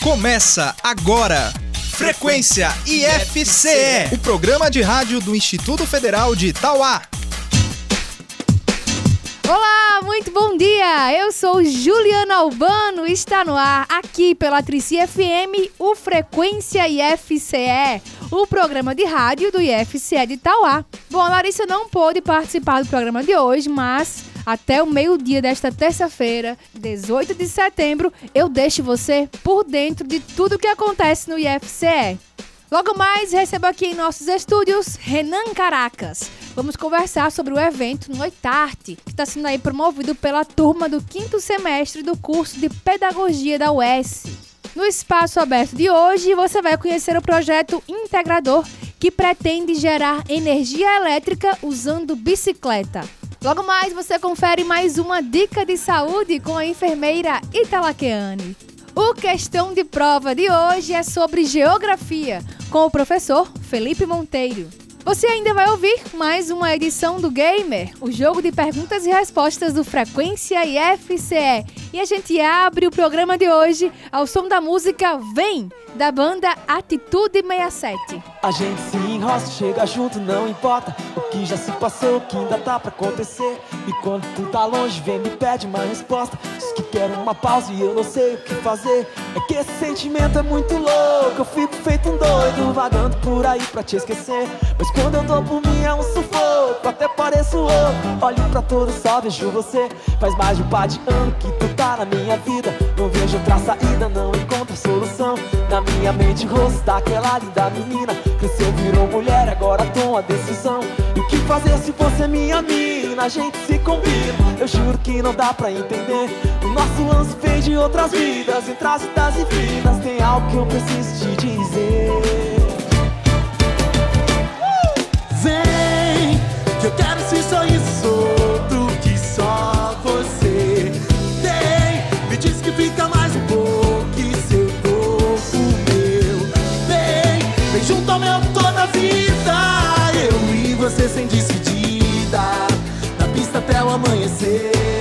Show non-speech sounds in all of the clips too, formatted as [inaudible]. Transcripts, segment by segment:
Começa agora. Frequência IFCE, o programa de rádio do Instituto Federal de Itauá. Olá, muito bom dia! Eu sou Juliana Albano e está no ar, aqui pela Trici FM, o Frequência IFCE, o programa de rádio do IFCE de Itauá. Bom, a Larissa não pôde participar do programa de hoje, mas até o meio-dia desta terça-feira, 18 de setembro, eu deixo você por dentro de tudo que acontece no IFCE. Logo mais, recebo aqui em nossos estúdios Renan Caracas. Vamos conversar sobre o evento Noitarte, que está sendo aí promovido pela turma do quinto semestre do curso de Pedagogia da UES. No espaço aberto de hoje, você vai conhecer o projeto integrador que pretende gerar energia elétrica usando bicicleta. Logo mais você confere mais uma dica de saúde com a enfermeira Italaqueane. O questão de prova de hoje é sobre geografia, com o professor Felipe Monteiro. Você ainda vai ouvir mais uma edição do Gamer, o jogo de perguntas e respostas do Frequência IFCE. E a gente abre o programa de hoje ao som da música Vem, da banda Atitude 67. A gente se enrosca, chega junto, não importa o que já se passou, o que ainda tá pra acontecer. E quando tu tá longe, vem me pede uma resposta. Diz que quer uma pausa e eu não sei o que fazer. É que esse sentimento é muito louco, eu fico feito um doido, vagando por aí pra te esquecer. Mas quando eu dou por mim é um sufoco, até pareço louco. Olho pra todos, só vejo você. Faz mais de um par de ano que tu tá na minha vida. Não vejo outra saída, não encontro solução. Na minha mente, rosto daquela linda menina. Cresceu, virou mulher, agora toma decisão. E o que fazer se você é minha mina? A gente se combina, eu juro que não dá pra entender. O nosso lance vem de outras vidas, entre as idas e vidas. Tem algo que eu preciso te dizer. Vem, despedida, da pista até o amanhecer.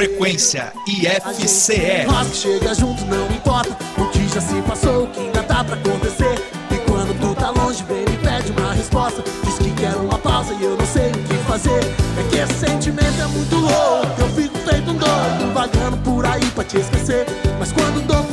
Frequência IFCE. Nós que chega junto, não importa o que já se passou, o que ainda tá pra acontecer. E quando tu tá longe, vem me pede uma resposta. Diz que quer uma pausa e eu não sei o que fazer. É que esse sentimento é muito louco, eu fico feito um doido, vagando por aí pra te esquecer. Mas quando dou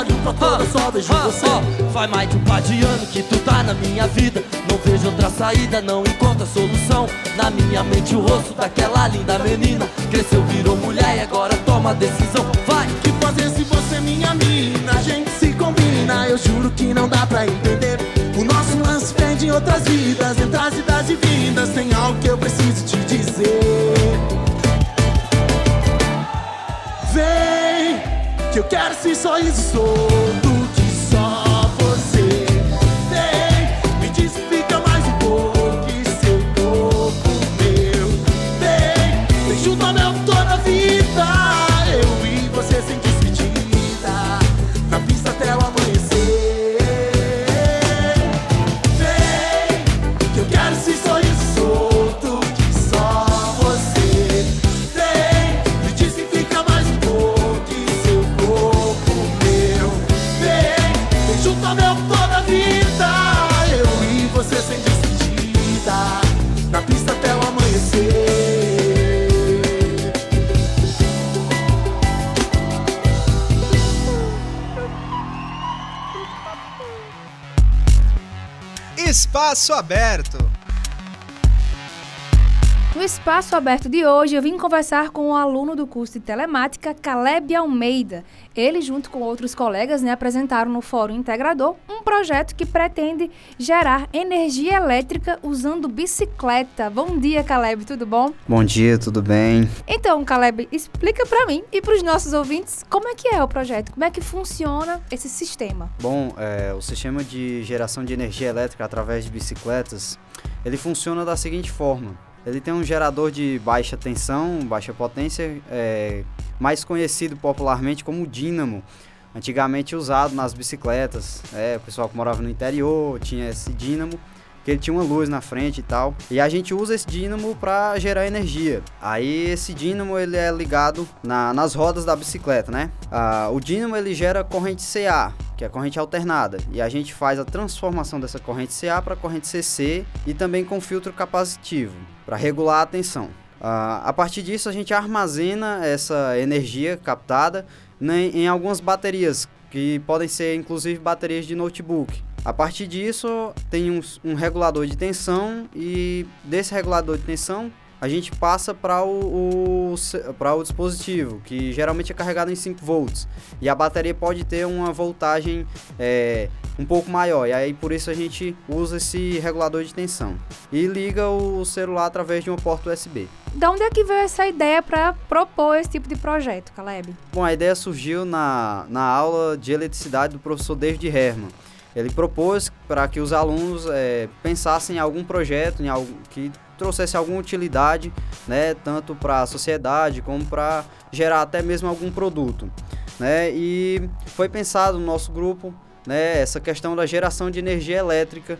Olho pra fora, só vejo você. Faz mais de um par de ano que tu tá na minha vida. Não vejo outra saída, não encontro a solução. Na minha mente o rosto daquela linda menina. Cresceu, virou mulher e agora toma decisão. Vai! Que fazer se você é minha mina? A gente se combina, eu juro que não dá pra entender. O nosso lance vem de outras vidas, entre as idas e vindas. Tem algo que eu preciso te dizer. Vem, eu quero esse sorriso solto que aberto. Espaço aberto de hoje, eu vim conversar com o aluno do curso de telemática, Caleb Almeida. Ele, junto com outros colegas, né, apresentaram no Fórum Integrador um projeto que pretende gerar energia elétrica usando bicicleta. Bom dia, Caleb, tudo bom? Bom dia, tudo bem? Então, Caleb, explica para mim e para os nossos ouvintes como é que é o projeto, como é que funciona esse sistema. Bom, é, o sistema de geração de energia elétrica através de bicicletas ele funciona da seguinte forma. Ele tem um gerador de baixa tensão, baixa potência, é, mais conhecido popularmente como dínamo. Antigamente usado nas bicicletas, é, o pessoal que morava no interior tinha esse dínamo que ele tinha uma luz na frente e tal. E a gente usa esse dínamo para gerar energia. Aí esse dínamo ele é ligado na, nas rodas da bicicleta, né? Ah, o dínamo ele gera corrente CA, que é corrente alternada, e a gente faz a transformação dessa corrente CA para corrente CC e também com filtro capacitivo para regular a tensão. Uh, a partir disso, a gente armazena essa energia captada né, em algumas baterias, que podem ser inclusive baterias de notebook. A partir disso, tem um, um regulador de tensão e desse regulador de tensão a gente passa para o, o, o dispositivo, que geralmente é carregado em 5 volts. E a bateria pode ter uma voltagem é, um pouco maior. E aí por isso a gente usa esse regulador de tensão. E liga o celular através de uma porta USB. Da onde é que veio essa ideia para propor esse tipo de projeto, Caleb? Bom, a ideia surgiu na, na aula de eletricidade do professor David Herman. Ele propôs para que os alunos é, pensassem em algum projeto, em algo que trouxesse alguma utilidade, né, tanto para a sociedade como para gerar até mesmo algum produto, né? E foi pensado no nosso grupo, né, essa questão da geração de energia elétrica,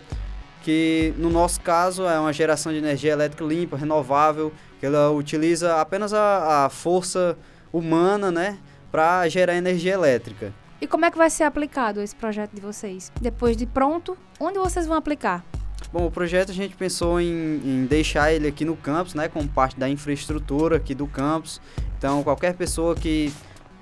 que no nosso caso é uma geração de energia elétrica limpa, renovável, que ela utiliza apenas a, a força humana, né, para gerar energia elétrica. E como é que vai ser aplicado esse projeto de vocês? Depois de pronto, onde vocês vão aplicar? Bom, o projeto a gente pensou em, em, deixar ele aqui no campus, né, como parte da infraestrutura aqui do campus. Então, qualquer pessoa que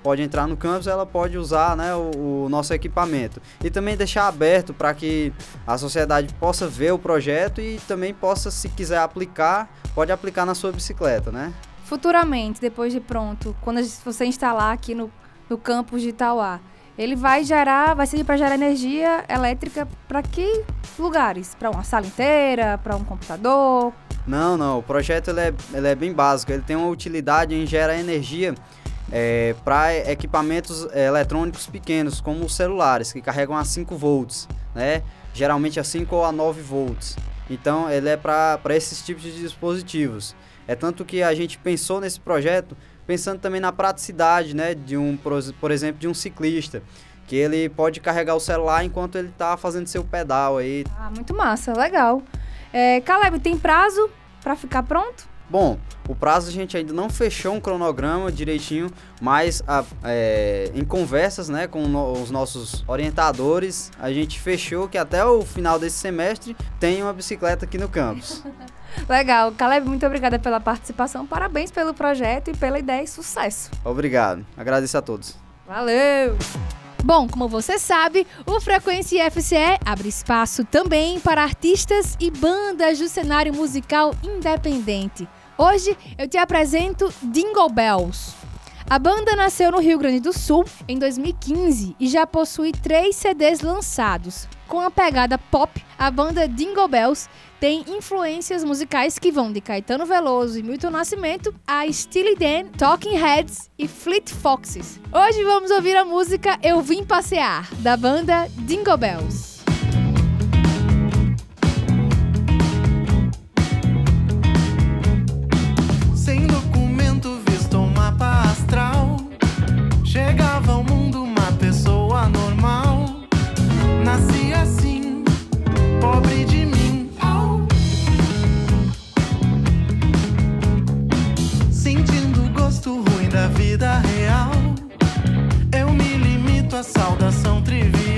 pode entrar no campus, ela pode usar né, o, o nosso equipamento. E também deixar aberto para que a sociedade possa ver o projeto e também possa, se quiser aplicar, pode aplicar na sua bicicleta, né? Futuramente, depois de pronto, quando você instalar aqui no, no campus de Itauá, ele vai gerar, vai servir para gerar energia elétrica para que lugares? Para uma sala inteira, para um computador? Não, não. O projeto ele é, ele é bem básico. Ele tem uma utilidade em gerar energia é, para equipamentos é, eletrônicos pequenos, como os celulares, que carregam a 5 volts, né? geralmente a 5 ou a 9 volts. Então, ele é para esses tipos de dispositivos. É tanto que a gente pensou nesse projeto pensando também na praticidade, né, de um, por exemplo, de um ciclista, que ele pode carregar o celular enquanto ele está fazendo seu pedal aí. Ah, muito massa, legal. É, Caleb, tem prazo para ficar pronto? Bom, o prazo a gente ainda não fechou um cronograma direitinho, mas a, é, em conversas né, com no, os nossos orientadores, a gente fechou que até o final desse semestre tem uma bicicleta aqui no campus. [laughs] Legal. Caleb, muito obrigada pela participação. Parabéns pelo projeto e pela ideia e sucesso. Obrigado. Agradeço a todos. Valeu! Bom, como você sabe, o Frequência FCE abre espaço também para artistas e bandas do cenário musical independente. Hoje eu te apresento Dingle Bells. A banda nasceu no Rio Grande do Sul em 2015 e já possui três CDs lançados. Com a pegada pop, a banda Dingle Bells tem influências musicais que vão de Caetano Veloso e Milton Nascimento a Steely Dan, Talking Heads e Fleet Foxes. Hoje vamos ouvir a música Eu Vim Passear, da banda Dingle Bells. Frequência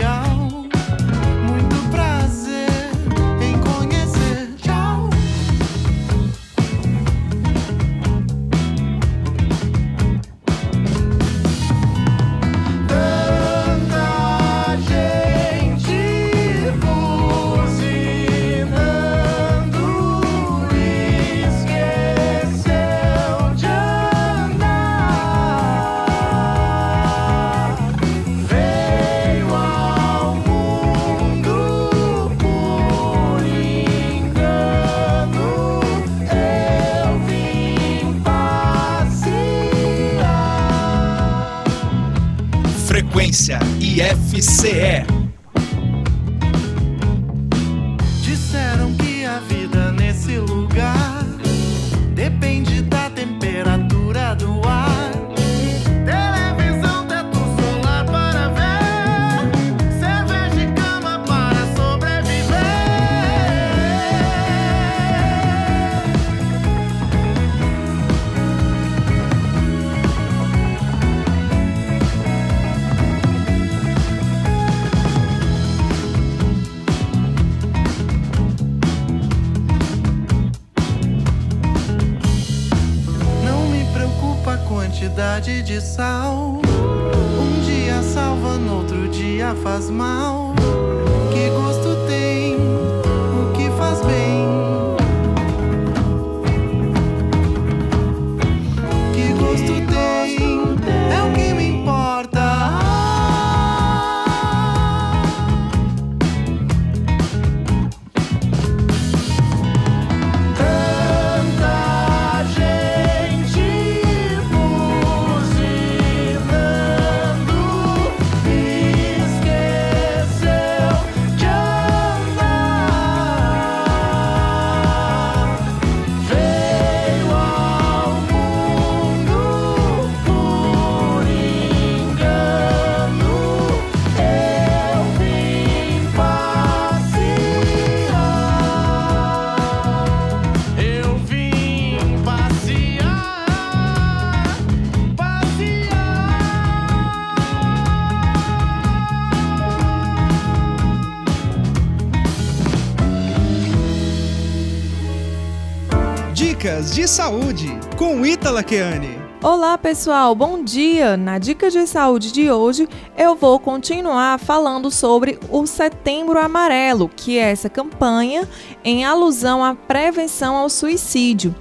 Olá pessoal, bom dia! Na Dica de Saúde de hoje eu vou continuar falando sobre o Setembro Amarelo, que é essa campanha em alusão à prevenção ao suicídio.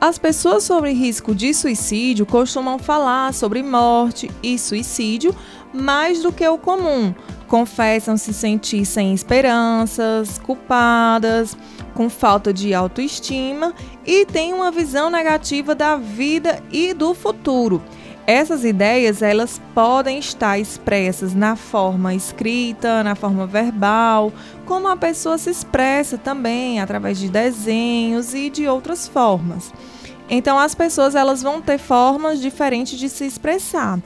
As pessoas sobre risco de suicídio costumam falar sobre morte e suicídio mais do que o comum. Confessam se sentir sem esperanças, culpadas, com falta de autoestima e têm uma visão negativa da vida e do futuro. Essas ideias, elas podem estar expressas na forma escrita, na forma verbal, como a pessoa se expressa também através de desenhos e de outras formas. Então as pessoas elas vão ter formas diferentes de se expressar.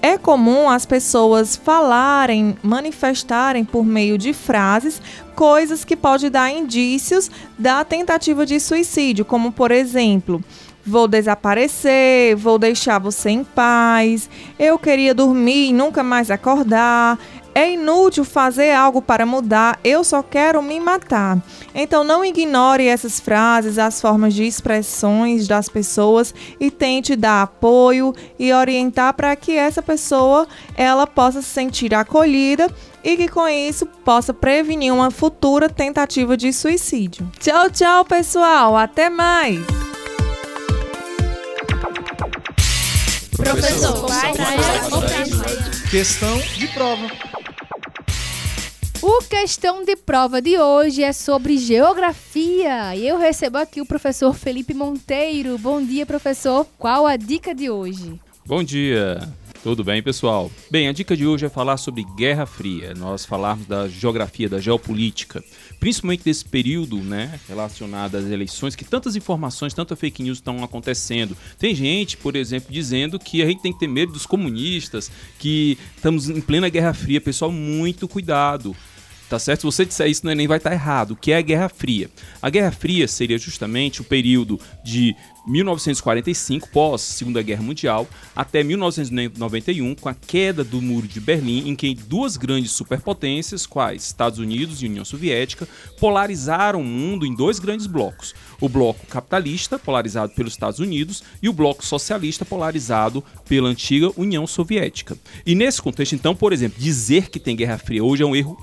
É comum as pessoas falarem, manifestarem por meio de frases coisas que podem dar indícios da tentativa de suicídio, como por exemplo, vou desaparecer, vou deixar você em paz, eu queria dormir e nunca mais acordar, é inútil fazer algo para mudar, eu só quero me matar. Então não ignore essas frases, as formas de expressões das pessoas e tente dar apoio e orientar para que essa pessoa ela possa se sentir acolhida e que com isso possa prevenir uma futura tentativa de suicídio. Tchau, tchau, pessoal, até mais. Professor, Questão de prova. O questão de prova de hoje é sobre geografia. E eu recebo aqui o professor Felipe Monteiro. Bom dia, professor. Qual a dica de hoje? Bom dia, tudo bem, pessoal? Bem, a dica de hoje é falar sobre Guerra Fria. Nós falarmos da geografia, da geopolítica, principalmente desse período, né, relacionado às eleições, que tantas informações, tanta fake news estão acontecendo. Tem gente, por exemplo, dizendo que a gente tem que ter medo dos comunistas, que estamos em plena Guerra Fria. Pessoal, muito cuidado. Tá certo? Se você disser isso, o Enem vai estar errado. O que é a Guerra Fria? A Guerra Fria seria justamente o período de 1945, pós Segunda Guerra Mundial, até 1991, com a queda do Muro de Berlim, em que duas grandes superpotências, quais Estados Unidos e União Soviética, polarizaram o mundo em dois grandes blocos. O bloco capitalista, polarizado pelos Estados Unidos, e o bloco socialista, polarizado pela antiga União Soviética. E nesse contexto, então, por exemplo, dizer que tem Guerra Fria hoje é um erro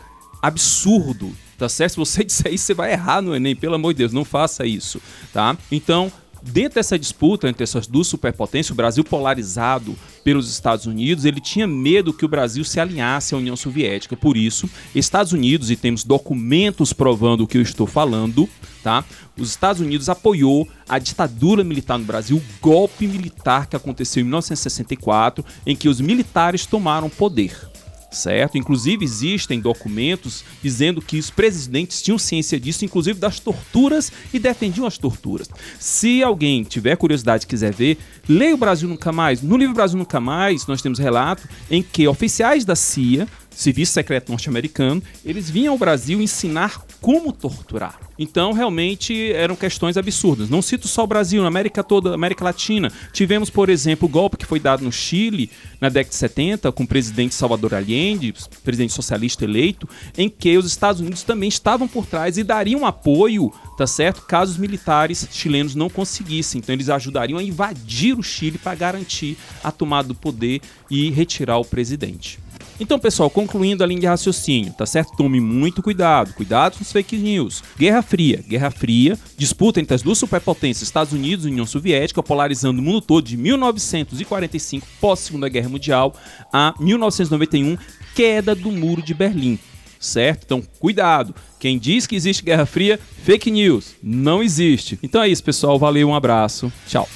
absurdo, tá certo? Se você [laughs] disser isso, você vai errar no Enem, pelo amor de Deus, não faça isso, tá? Então, dentro dessa disputa entre essas duas superpotências, o Brasil polarizado pelos Estados Unidos, ele tinha medo que o Brasil se alinhasse à União Soviética. Por isso, Estados Unidos, e temos documentos provando o que eu estou falando, tá? Os Estados Unidos apoiou a ditadura militar no Brasil, o golpe militar que aconteceu em 1964, em que os militares tomaram poder certo? Inclusive existem documentos dizendo que os presidentes tinham ciência disso, inclusive das torturas e defendiam as torturas. Se alguém tiver curiosidade e quiser ver, leia o Brasil Nunca Mais. No livro Brasil Nunca Mais, nós temos relato em que oficiais da CIA serviço secreto norte-americano, eles vinham ao Brasil ensinar como torturar. Então, realmente, eram questões absurdas. Não cito só o Brasil, na América toda, América Latina. Tivemos, por exemplo, o golpe que foi dado no Chile na década de 70, com o presidente Salvador Allende, presidente socialista eleito, em que os Estados Unidos também estavam por trás e dariam apoio, tá certo? Caso os militares chilenos não conseguissem. Então, eles ajudariam a invadir o Chile para garantir a tomada do poder e retirar o presidente. Então, pessoal, concluindo a linha de raciocínio, tá certo? Tome muito cuidado, cuidado com os fake news. Guerra Fria, Guerra Fria, disputa entre as duas superpotências, Estados Unidos e União Soviética, polarizando o mundo todo de 1945, pós-Segunda Guerra Mundial, a 1991, queda do Muro de Berlim. Certo? Então, cuidado. Quem diz que existe Guerra Fria, fake news. Não existe. Então é isso, pessoal. Valeu, um abraço. Tchau.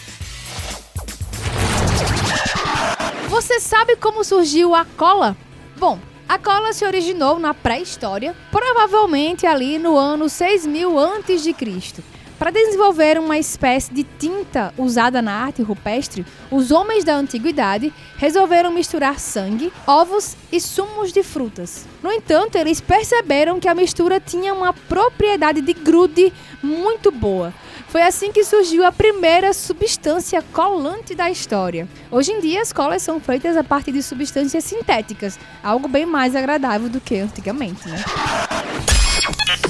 Você sabe como surgiu a cola? Bom, a cola se originou na pré-história, provavelmente ali no ano 6000 a.C. Para desenvolver uma espécie de tinta usada na arte rupestre, os homens da antiguidade resolveram misturar sangue, ovos e sumos de frutas. No entanto, eles perceberam que a mistura tinha uma propriedade de grude muito boa. Foi assim que surgiu a primeira substância colante da história. Hoje em dia, as colas são feitas a partir de substâncias sintéticas, algo bem mais agradável do que antigamente, né?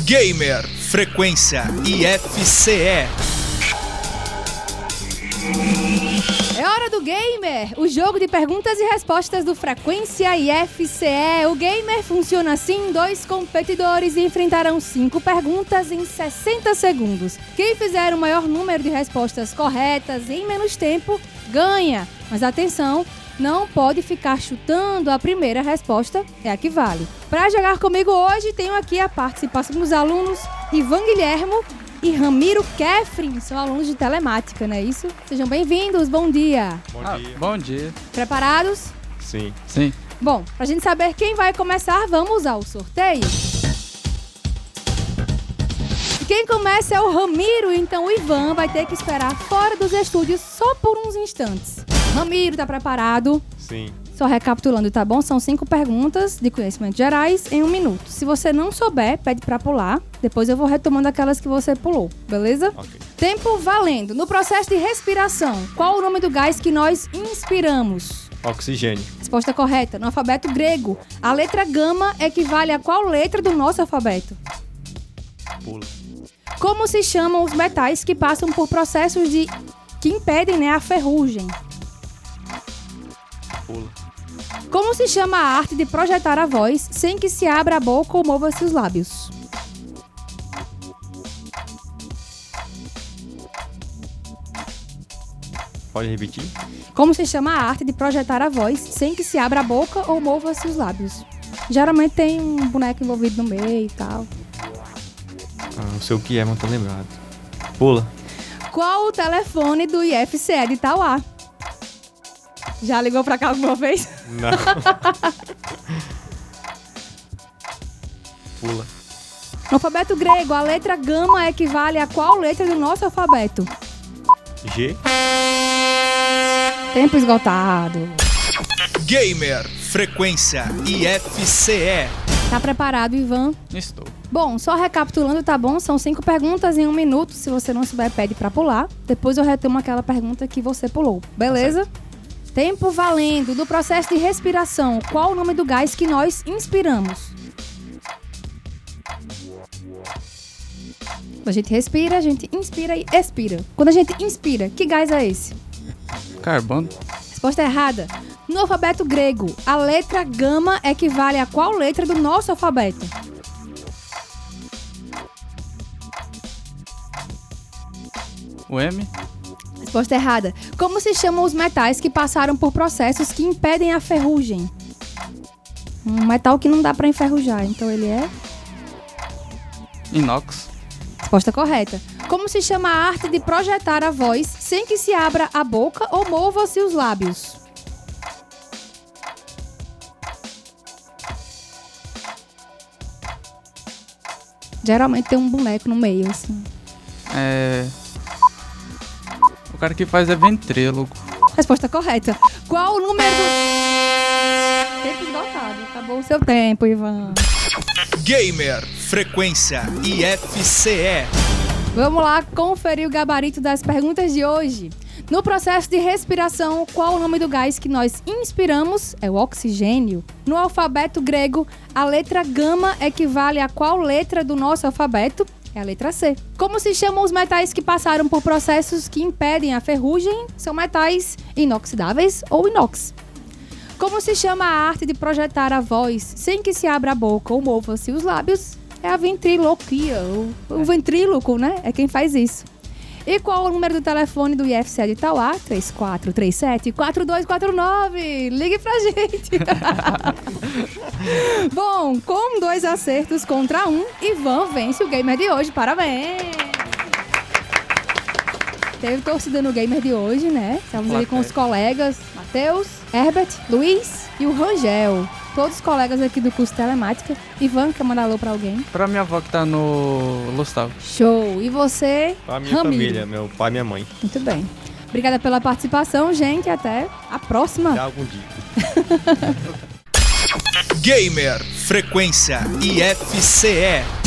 Gamer Frequência IFCE. Do Gamer, o jogo de perguntas e respostas do Frequência IFCE. O Gamer funciona assim: dois competidores enfrentarão cinco perguntas em 60 segundos. Quem fizer o maior número de respostas corretas em menos tempo ganha. Mas atenção, não pode ficar chutando a primeira resposta, é a que vale. Para jogar comigo hoje, tenho aqui a participação dos alunos Ivan Guilhermo e Ramiro Kefrin, são alunos de telemática, não é isso? Sejam bem-vindos, bom dia. Bom dia. Bom dia. Preparados? Sim. Sim. Bom, pra gente saber quem vai começar, vamos ao sorteio. E Quem começa é o Ramiro, então o Ivan vai ter que esperar fora dos estúdios só por uns instantes. Ramiro, tá preparado? Sim. Só recapitulando, tá bom? São cinco perguntas de conhecimentos gerais em um minuto. Se você não souber, pede pra pular. Depois eu vou retomando aquelas que você pulou, beleza? Ok. Tempo valendo. No processo de respiração, qual o nome do gás que nós inspiramos? Oxigênio. Resposta correta. No alfabeto grego, a letra gama equivale a qual letra do nosso alfabeto? Pula. Como se chamam os metais que passam por processos de que impedem né, a ferrugem? Pula. Como se chama a arte de projetar a voz sem que se abra a boca ou mova-se os lábios? Pode repetir? Como se chama a arte de projetar a voz sem que se abra a boca ou mova-se os lábios? Geralmente tem um boneco envolvido no meio e tal. Ah, não sei o que é, mas tô lembrado. Pula. Qual o telefone do IFCE de Tauá? Já ligou pra cá alguma vez? Não. Pula. No alfabeto grego, a letra gama equivale a qual letra do nosso alfabeto? G. Tempo esgotado. Gamer Frequência IFCE. Tá preparado, Ivan? Estou. Bom, só recapitulando, tá bom? São cinco perguntas em um minuto. Se você não souber, pede pra pular. Depois eu retomo aquela pergunta que você pulou. Beleza? Tempo valendo. Do processo de respiração, qual o nome do gás que nós inspiramos? Quando a gente respira, a gente inspira e expira. Quando a gente inspira, que gás é esse? Carbono. Resposta errada. No alfabeto grego, a letra gama equivale a qual letra do nosso alfabeto? O M. Resposta errada. Como se chamam os metais que passaram por processos que impedem a ferrugem? Um metal que não dá pra enferrujar, então ele é. Inox. Resposta correta. Como se chama a arte de projetar a voz sem que se abra a boca ou mova-se os lábios? Geralmente tem um boneco no meio, assim. É. O cara que faz é ventrílogo. Resposta correta. Qual o número do... Tempo esgotado. Acabou o seu tempo, Ivan. Gamer Frequência IFCE. Vamos lá conferir o gabarito das perguntas de hoje. No processo de respiração, qual o nome do gás que nós inspiramos? É o oxigênio. No alfabeto grego, a letra gama equivale a qual letra do nosso alfabeto? É a letra C. Como se chamam os metais que passaram por processos que impedem a ferrugem? São metais inoxidáveis ou inox. Como se chama a arte de projetar a voz sem que se abra a boca ou mova-se os lábios? É a ventriloquia. O, o ventríloco, né? É quem faz isso. E qual o número do telefone do IFCE de Itauá? 3437-4249. Ligue pra gente. [laughs] Bom, com dois acertos contra um, Ivan vence o gamer de hoje. Parabéns! Teve torcida no gamer de hoje, né? Estamos ali com os colegas Matheus, Herbert, Luiz e o Rangel. Todos os colegas aqui do curso telemática. Ivan, quer mandar alô pra alguém? Pra minha avó que tá no Lustal. Show! E você, A minha Ramiro? família, meu pai e minha mãe. Muito bem. Obrigada pela participação, gente. Até a próxima. Até algum dia. [laughs] Gamer Frequência IFCE.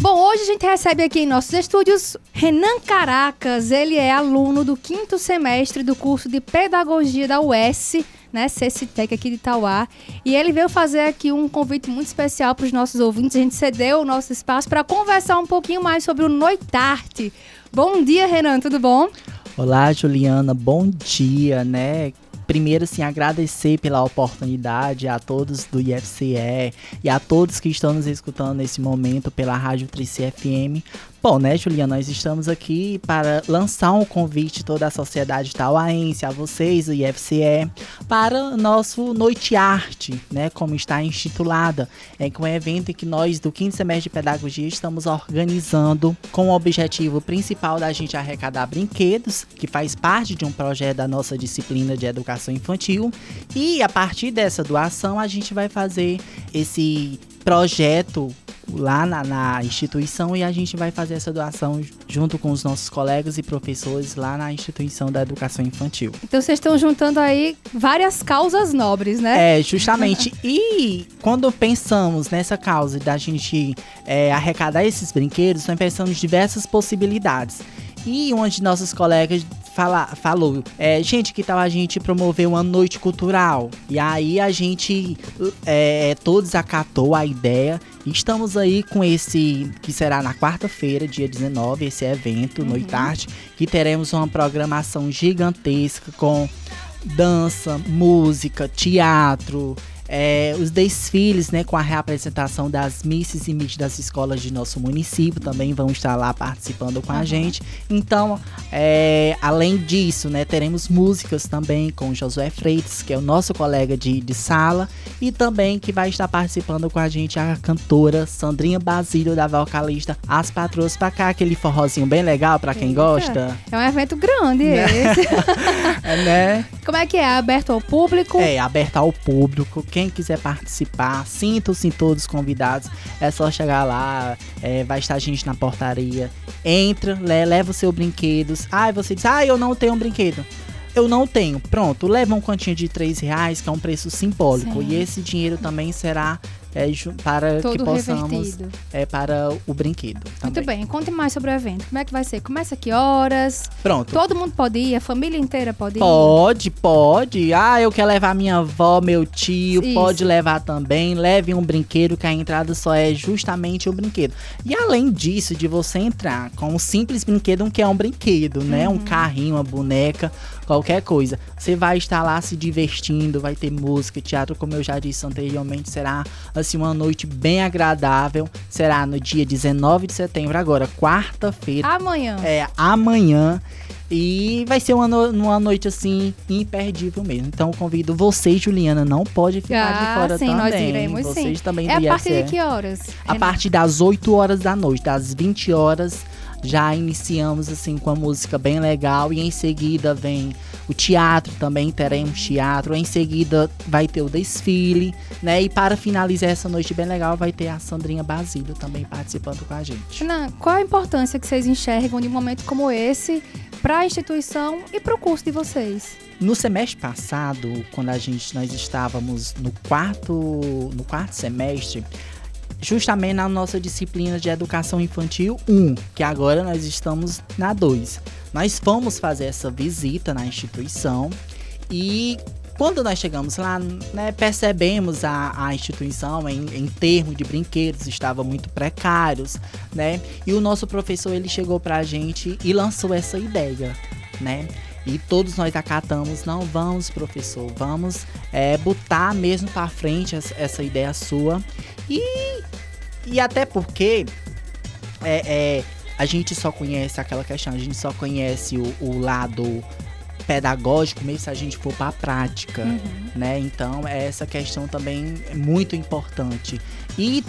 Bom, hoje a gente recebe aqui em nossos estúdios Renan Caracas. Ele é aluno do quinto semestre do curso de Pedagogia da UES, né, CCTEC aqui de Itauá. E ele veio fazer aqui um convite muito especial para os nossos ouvintes. A gente cedeu o nosso espaço para conversar um pouquinho mais sobre o Noitarte. Bom dia, Renan, tudo bom? Olá, Juliana, bom dia, né? Primeiro, assim, agradecer pela oportunidade a todos do IFCE e a todos que estão nos escutando nesse momento pela Rádio Trici FM. Bom, né, Juliana, nós estamos aqui para lançar um convite toda a sociedade tauaense, a vocês do IFCE, para o nosso Noite Arte, né, como está intitulada. É um evento que nós, do quinto semestre de Pedagogia, estamos organizando com o objetivo principal da gente arrecadar brinquedos, que faz parte de um projeto da nossa disciplina de educação infantil. E a partir dessa doação, a gente vai fazer esse projeto lá na, na instituição e a gente vai fazer essa doação junto com os nossos colegas e professores lá na instituição da educação infantil. Então vocês estão juntando aí várias causas nobres, né? É, justamente. e quando pensamos nessa causa da gente é, arrecadar esses brinquedos, nós pensamos em diversas possibilidades. E uma de nossos colegas fala, falou, é, gente, que tal a gente promover uma noite cultural? E aí a gente, é, todos acatou a ideia. Estamos aí com esse, que será na quarta-feira, dia 19, esse evento, Uhum. Noitarte, que teremos uma programação gigantesca com dança, música, teatro, é, os desfiles, né, com a reapresentação das misses e miss das escolas de nosso município também vão estar lá participando com a gente. Então, é, além disso, né, teremos músicas também com Josué Freitas, que é o nosso colega de, de sala, e também que vai estar participando com a gente a cantora Sandrinha Basílio, da vocalista As Patroas pra cá, aquele forrozinho bem legal pra quem Eita. gosta. É um evento grande Né? esse. [laughs] É, né? Como é que é? Aberto ao público? É, aberto ao público. Quem quiser participar, sintam-se todos convidados. É só chegar lá, é, vai estar gente na portaria. Entra, le- leva o seu brinquedos. Ai, você diz, ah, eu não tenho um brinquedo. Eu não tenho. Pronto, leva um quantinho de 3 reais, que é um preço simbólico. Sim. E esse dinheiro também será é, para Todo que possamos. revertido. É para o brinquedo. Também. Muito bem, conte mais sobre o evento. Como é que vai ser? Começa que horas? Pronto. Todo mundo pode ir? A família inteira pode ir? Pode, pode. Ah, eu quero levar minha avó, meu tio, Isso. pode levar também. Leve um brinquedo que a entrada só é justamente o brinquedo. E além disso, de você entrar com um simples brinquedo, que é um brinquedo, né? Uhum. Um carrinho, uma boneca, qualquer coisa. Você vai estar lá se divertindo, vai ter música, teatro, como eu já disse anteriormente, será assim uma noite bem agradável. Será no dia 19 de setembro, agora, quarta-feira. Amanhã. É, amanhã. E vai ser uma, no- uma noite assim imperdível mesmo. Então convido você, Juliana, não pode ficar Ah, de fora sim, também. nós iremos sim. Vocês também É a partir de que horas? A Renan? partir das 8 horas da noite, das 20 horas, já iniciamos assim com a música bem legal e em seguida vem o teatro também, teremos teatro. Em seguida vai ter o desfile, né? E para finalizar essa noite bem legal, vai ter a Sandrinha Basílio também participando com a gente. Renan, qual a importância que vocês enxergam de um momento como esse para a instituição e para o curso de vocês? No semestre passado, quando a gente nós estávamos no quarto no quarto semestre, justamente na nossa disciplina de educação infantil 1, que agora nós estamos na 2. Nós fomos fazer essa visita na instituição e quando nós chegamos lá, né, percebemos a, a instituição em, em termos de brinquedos estava muito precários, né? E o nosso professor ele chegou para a gente e lançou essa ideia, né? E todos nós acatamos, não vamos, professor, vamos é, botar mesmo para frente essa, essa, ideia sua. E, e até porque é, é, a gente só conhece aquela questão, a gente só conhece o, o lado pedagógico mesmo se a gente for para a prática, uhum. né? Então, essa questão também é muito importante. E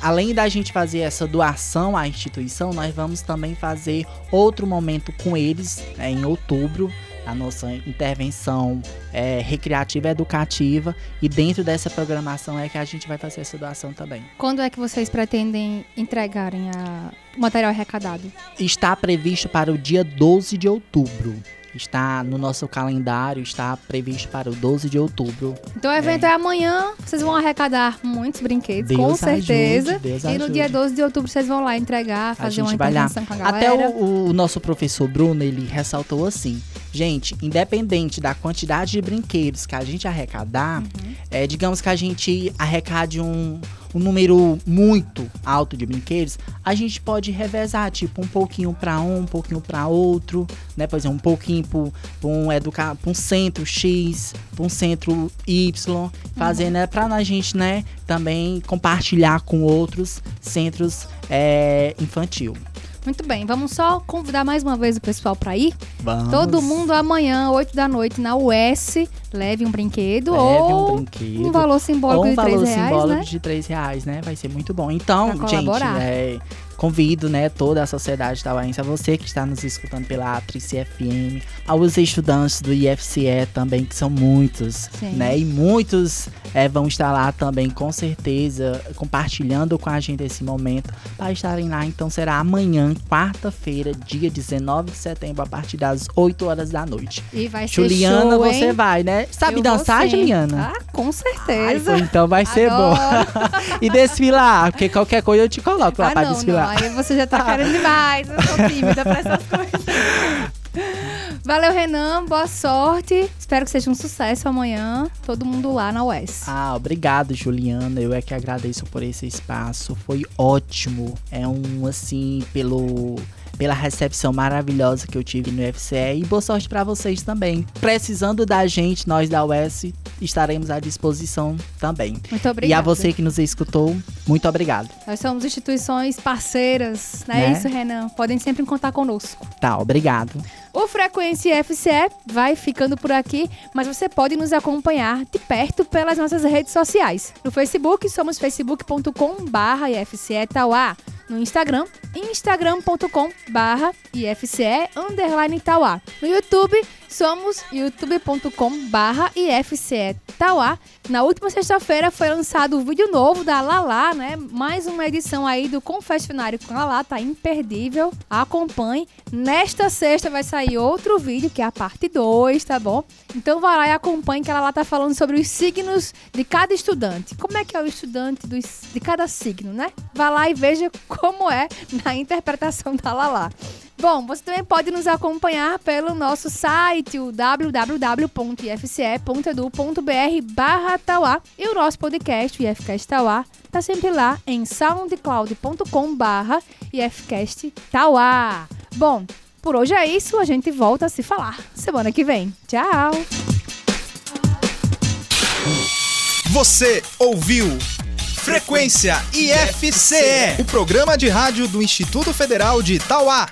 além da gente fazer essa doação à instituição, nós vamos também fazer outro momento com eles né, em outubro, a nossa intervenção é, recreativa educativa. E dentro dessa programação é que a gente vai fazer essa doação também. Quando é que vocês pretendem entregarem a... o material arrecadado? Está previsto para o dia 12 de outubro está no nosso calendário, está previsto para o 12 de outubro. Então o evento é, é amanhã, vocês vão arrecadar muitos brinquedos, Deus com certeza. Ajude, Deus e no ajude. dia 12 de outubro vocês vão lá entregar, fazer uma intervenção com a galera. Até o, o nosso professor Bruno, ele ressaltou assim, Gente, independente da quantidade de brinquedos que a gente arrecadar, uhum. é, digamos que a gente arrecade um, um número muito alto de brinquedos, a gente pode revezar, tipo, um pouquinho para um, um pouquinho para outro, né? Por exemplo, um pouquinho para um, um centro X, para um centro Y, fazer, uhum. né? Para a gente, né, também compartilhar com outros centros é, infantil. Muito bem, vamos só convidar mais uma vez o pessoal para ir? Vamos. Todo mundo amanhã, 8 da noite, na US, leve um brinquedo leve ou um, brinquedo, um valor simbólico ou um de 3 reais, simbólico né? de 3 reais, né? Vai ser muito bom. Então, gente, é, Convido, né, toda a sociedade tauaense, a você que está nos escutando pela Atrice FM, aos estudantes do IFCE também, que são muitos, Sim. né? E muitos é, vão estar lá também, com certeza, compartilhando com a gente esse momento para estarem lá. Então será amanhã, quarta-feira, dia 19 de setembro, a partir das 8 horas da noite. E vai ser Juliana, show, você vai, né? Sabe Eu dançar, Juliana? Ah, com certeza. Ai, então vai ser bom. [laughs] e desfilar, porque qualquer coisa eu te coloco lá ah, para desfilar. Não. Aí você já tá querendo demais. Eu sou tímida pra essas coisas. Valeu, Renan. Boa sorte. Espero que seja um sucesso amanhã. Todo mundo lá na UES. Ah, obrigado, Juliana. Eu é que agradeço por esse espaço. Foi ótimo. É um, assim, pelo pela recepção maravilhosa que eu tive no FCE e boa sorte para vocês também. Precisando da gente, nós da UES, estaremos à disposição também. Muito obrigada. E a você que nos escutou, muito obrigado. Nós somos instituições parceiras, não é né? isso, Renan? Podem sempre contar conosco. Tá, obrigado. O Frequência FCE vai ficando por aqui, mas você pode nos acompanhar de perto pelas nossas redes sociais. No Facebook, somos facebook.com/ifce Tauá no Instagram, instagram.com barra IFCE underline Tauá. No YouTube, somos youtube.com barra IFCE Tauá. Na última sexta-feira foi lançado o vídeo novo da Lala, né? Mais uma edição aí do Confessionário com Lala, tá imperdível. Acompanhe. Nesta sexta vai sair outro vídeo, que é a parte 2, tá bom? Então vai lá e acompanhe que ela lá tá falando sobre os signos de cada estudante. Como é que é o estudante dos, de cada signo, né? Vá lá e veja como é na interpretação da Lala. Bom, você também pode nos acompanhar pelo nosso site, o www.ifce.edu.br barra Tauá. E o nosso podcast, o IFCast Tauá, tá sempre lá em soundcloud.com barra IFCast Tauá. Bom, por hoje é isso, a gente volta a se falar semana que vem. Tchau! Você ouviu Frequência IFCE, o programa de rádio do Instituto Federal de Itauá.